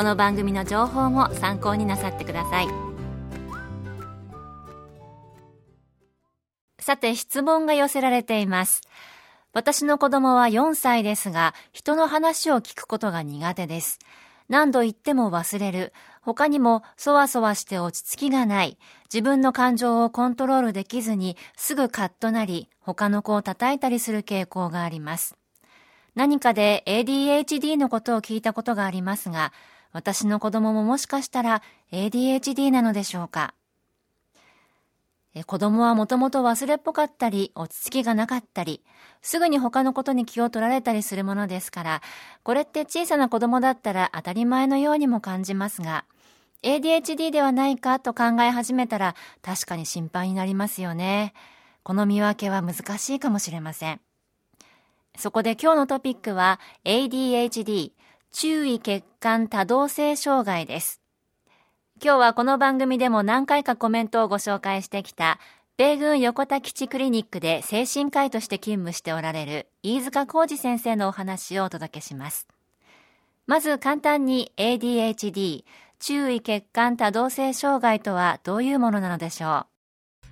この番組の情報も参考になさってください。さて質問が寄せられています。私の子供は4歳ですが人の話を聞くことが苦手です。何度言っても忘れる。他にもそわそわして落ち着きがない。自分の感情をコントロールできずにすぐカッとなり他の子を叩いたりする傾向があります。何かで ADHD のことを聞いたことがありますが私の子供ももしかしたら ADHD なのでしょうか子供はもともと忘れっぽかったり、落ち着きがなかったり、すぐに他のことに気を取られたりするものですから、これって小さな子供だったら当たり前のようにも感じますが、ADHD ではないかと考え始めたら確かに心配になりますよね。この見分けは難しいかもしれません。そこで今日のトピックは ADHD 注意欠陥多動性障害です。今日はこの番組でも何回かコメントをご紹介してきた米軍横田基地クリニックで精神科医として勤務しておられる飯塚浩二先生のお話をお届けします。まず簡単に ADHD 注意欠陥多動性障害とはどういうものなのでしょう？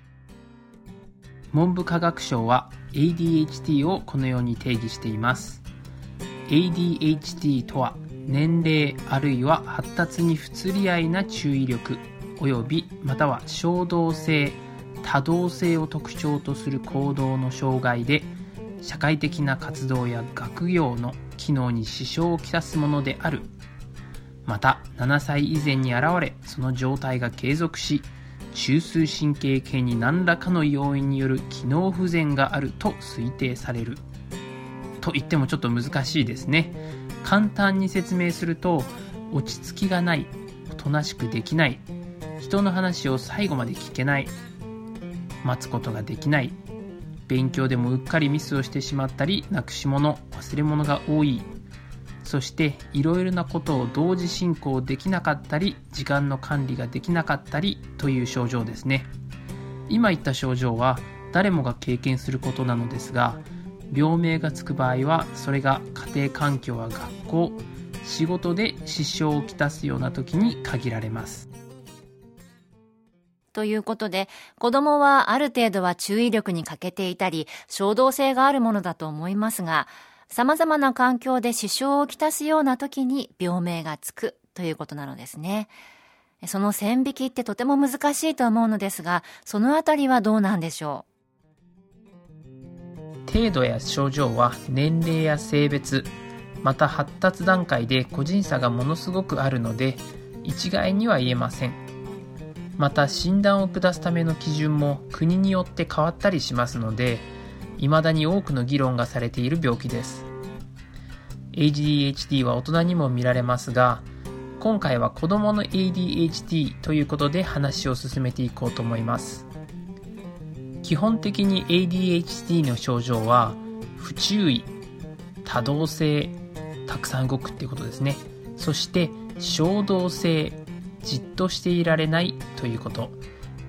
文部科学省は ADHD をこのように定義しています ADHD とは年齢あるいは発達に不釣り合いな注意力及びまたは衝動性多動性を特徴とする行動の障害で社会的な活動や学業の機能に支障をきたすものである。また7歳以前に現れその状態が継続し中枢神経系に何らかの要因による機能不全があると推定される。と言ってもちょっと難しいですね。簡単に説明すると落ち着きがないおとなしくできない人の話を最後まで聞けない待つことができない勉強でもうっかりミスをしてしまったりなくし物忘れ物が多いそしていろいろなことを同時進行できなかったり時間の管理ができなかったりという症状ですね。今言った症状は誰もが経験することなのですが病名がつく場合はそれが家庭環境や学校仕事で支障をきたすような時に限られますということで、子供はある程度は注意力に欠けていたり、衝動性があるものだと思いますが、様々な環境で支障をきたすような時に病名がつくということなのですね。その線引きってとても難しいと思うのですが、そのあたりはどうなんでしょう？程度や症状は年齢や性別、また発達段階で個人差がものすごくあるので、一概には言えません。また診断を下すための基準も国によって変わったりしますので、未だに多くの議論がされている病気です。ADHD は大人にも見られますが、今回は子供の ADHD ということで話を進めていこうと思います。基本的に ADHD の症状は、不注意、多動性、たくさん動くっていうことですね。そして、衝動性、じっとしていられないということ。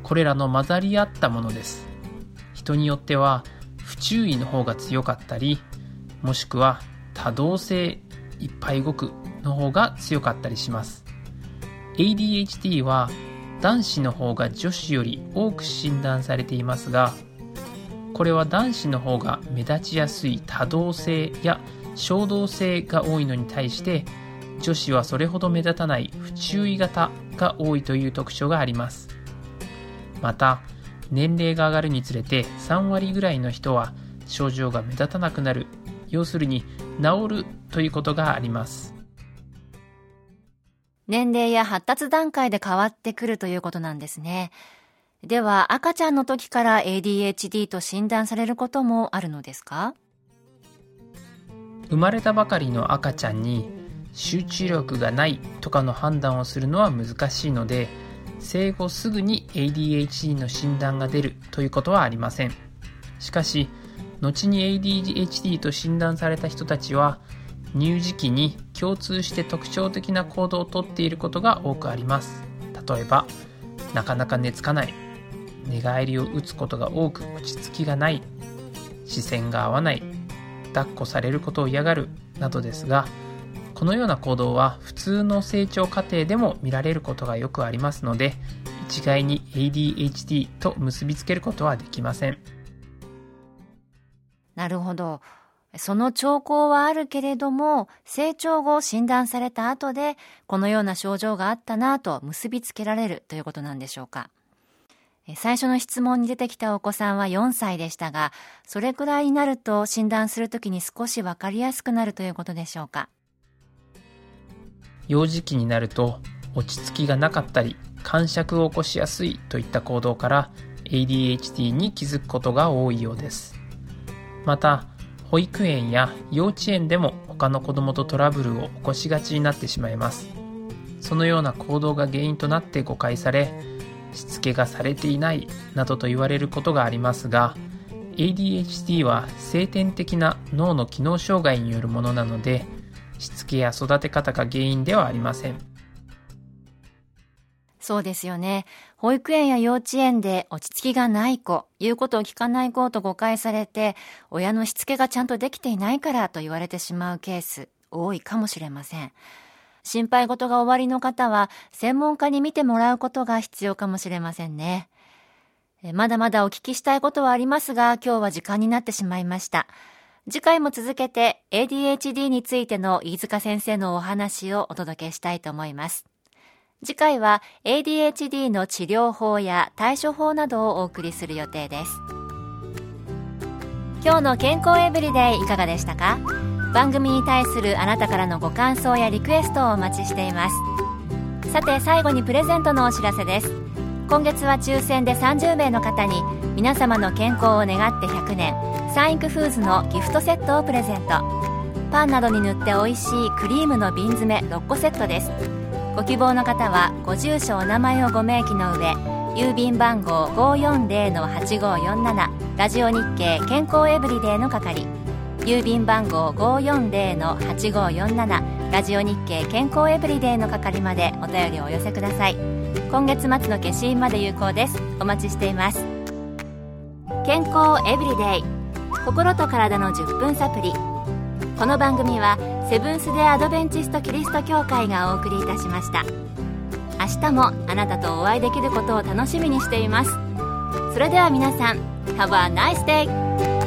これらの混ざり合ったものです。人によっては、不注意の方が強かったり、もしくは多動性いっぱい動くの方が強かったりします。ADHD は男子の方が女子より多く診断されていますが、これは男子の方が目立ちやすい多動性や衝動性が多いのに対して、女子はそれほど目立たない不注意型が多いという特徴があります。また年齢が上がるにつれて3割ぐらいの人は症状が目立たなくなる。要するに治るということがあります。年齢や発達段階で変わってくるということなんですね。では赤ちゃんの時から ADHD と診断されることもあるのですか？生まれたばかりの赤ちゃんに集中力がないとかの判断をするのは難しいので生後すぐに ADHD の診断が出るということはありません。しかし後に ADHD と診断された人たちは乳児期に共通して特徴的な行動をとっていることが多くあります。例えばなかなか寝つかない。寝返りを打つことが多く落ち着きがない。視線が合わない。抱っこされることを嫌がる。などですがこのような行動は普通の成長過程でも見られることがよくありますので一概に ADHD と結びつけることはできません。なるほど。その兆候はあるけれども成長後診断された後でこのような症状があったなと結びつけられるということなんでしょうか最初の質問に出てきたお子さんは4歳でしたが、それくらいになると診断するときに少しわかりやすくなるということでしょうか。幼児期になると落ち着きがなかったり、感触を起こしやすいといった行動から ADHD に気づくことが多いようです。また、保育園や幼稚園でも他の子供とトラブルを起こしがちになってしまいます。そのような行動が原因となって誤解され、しつけがされていないなどと言われることがありますが ADHD は先天的な脳の機能障害によるものなのでしつけや育て方が原因ではありませんそうですよね保育園や幼稚園で落ち着きがない子言うことを聞かない子と誤解されて親のしつけがちゃんとできていないからと言われてしまうケース多いかもしれません心配事が終わりの方は専門家に見てもらうことが必要かもしれませんね。まだまだお聞きしたいことはありますが、今日は時間になってしまいました。次回も続けて ADHD についての飯塚先生のお話をお届けしたいと思います。次回は ADHD の治療法や対処法などをお送りする予定です。今日の健康エブリデイいかがでしたか？番組に対するあなたからのご感想やリクエストをお待ちしています。さて最後にプレゼントのお知らせです。今月は抽選で30名の方に皆様の健康を願って100年サンイクフーズのギフトセットをプレゼント。パンなどに塗って美味しいクリームの瓶詰め6個セットです。ご希望の方はご住所お名前をご明記の上郵便番号540-8547ラジオ日経健康エブリデイの係。郵便番号540-8547ラジオ日経健康エブリデイの係までお便りをお寄せください。今月末の消印まで有効です。お待ちしています。健康エブリデイ心と体の10分サプリ。この番組はセブンス・デ・アドベンチスト・キリスト教会がお送りいたしました明日もあなたとお会いできることを楽しみにしていますそれでは皆さん Have a nice day!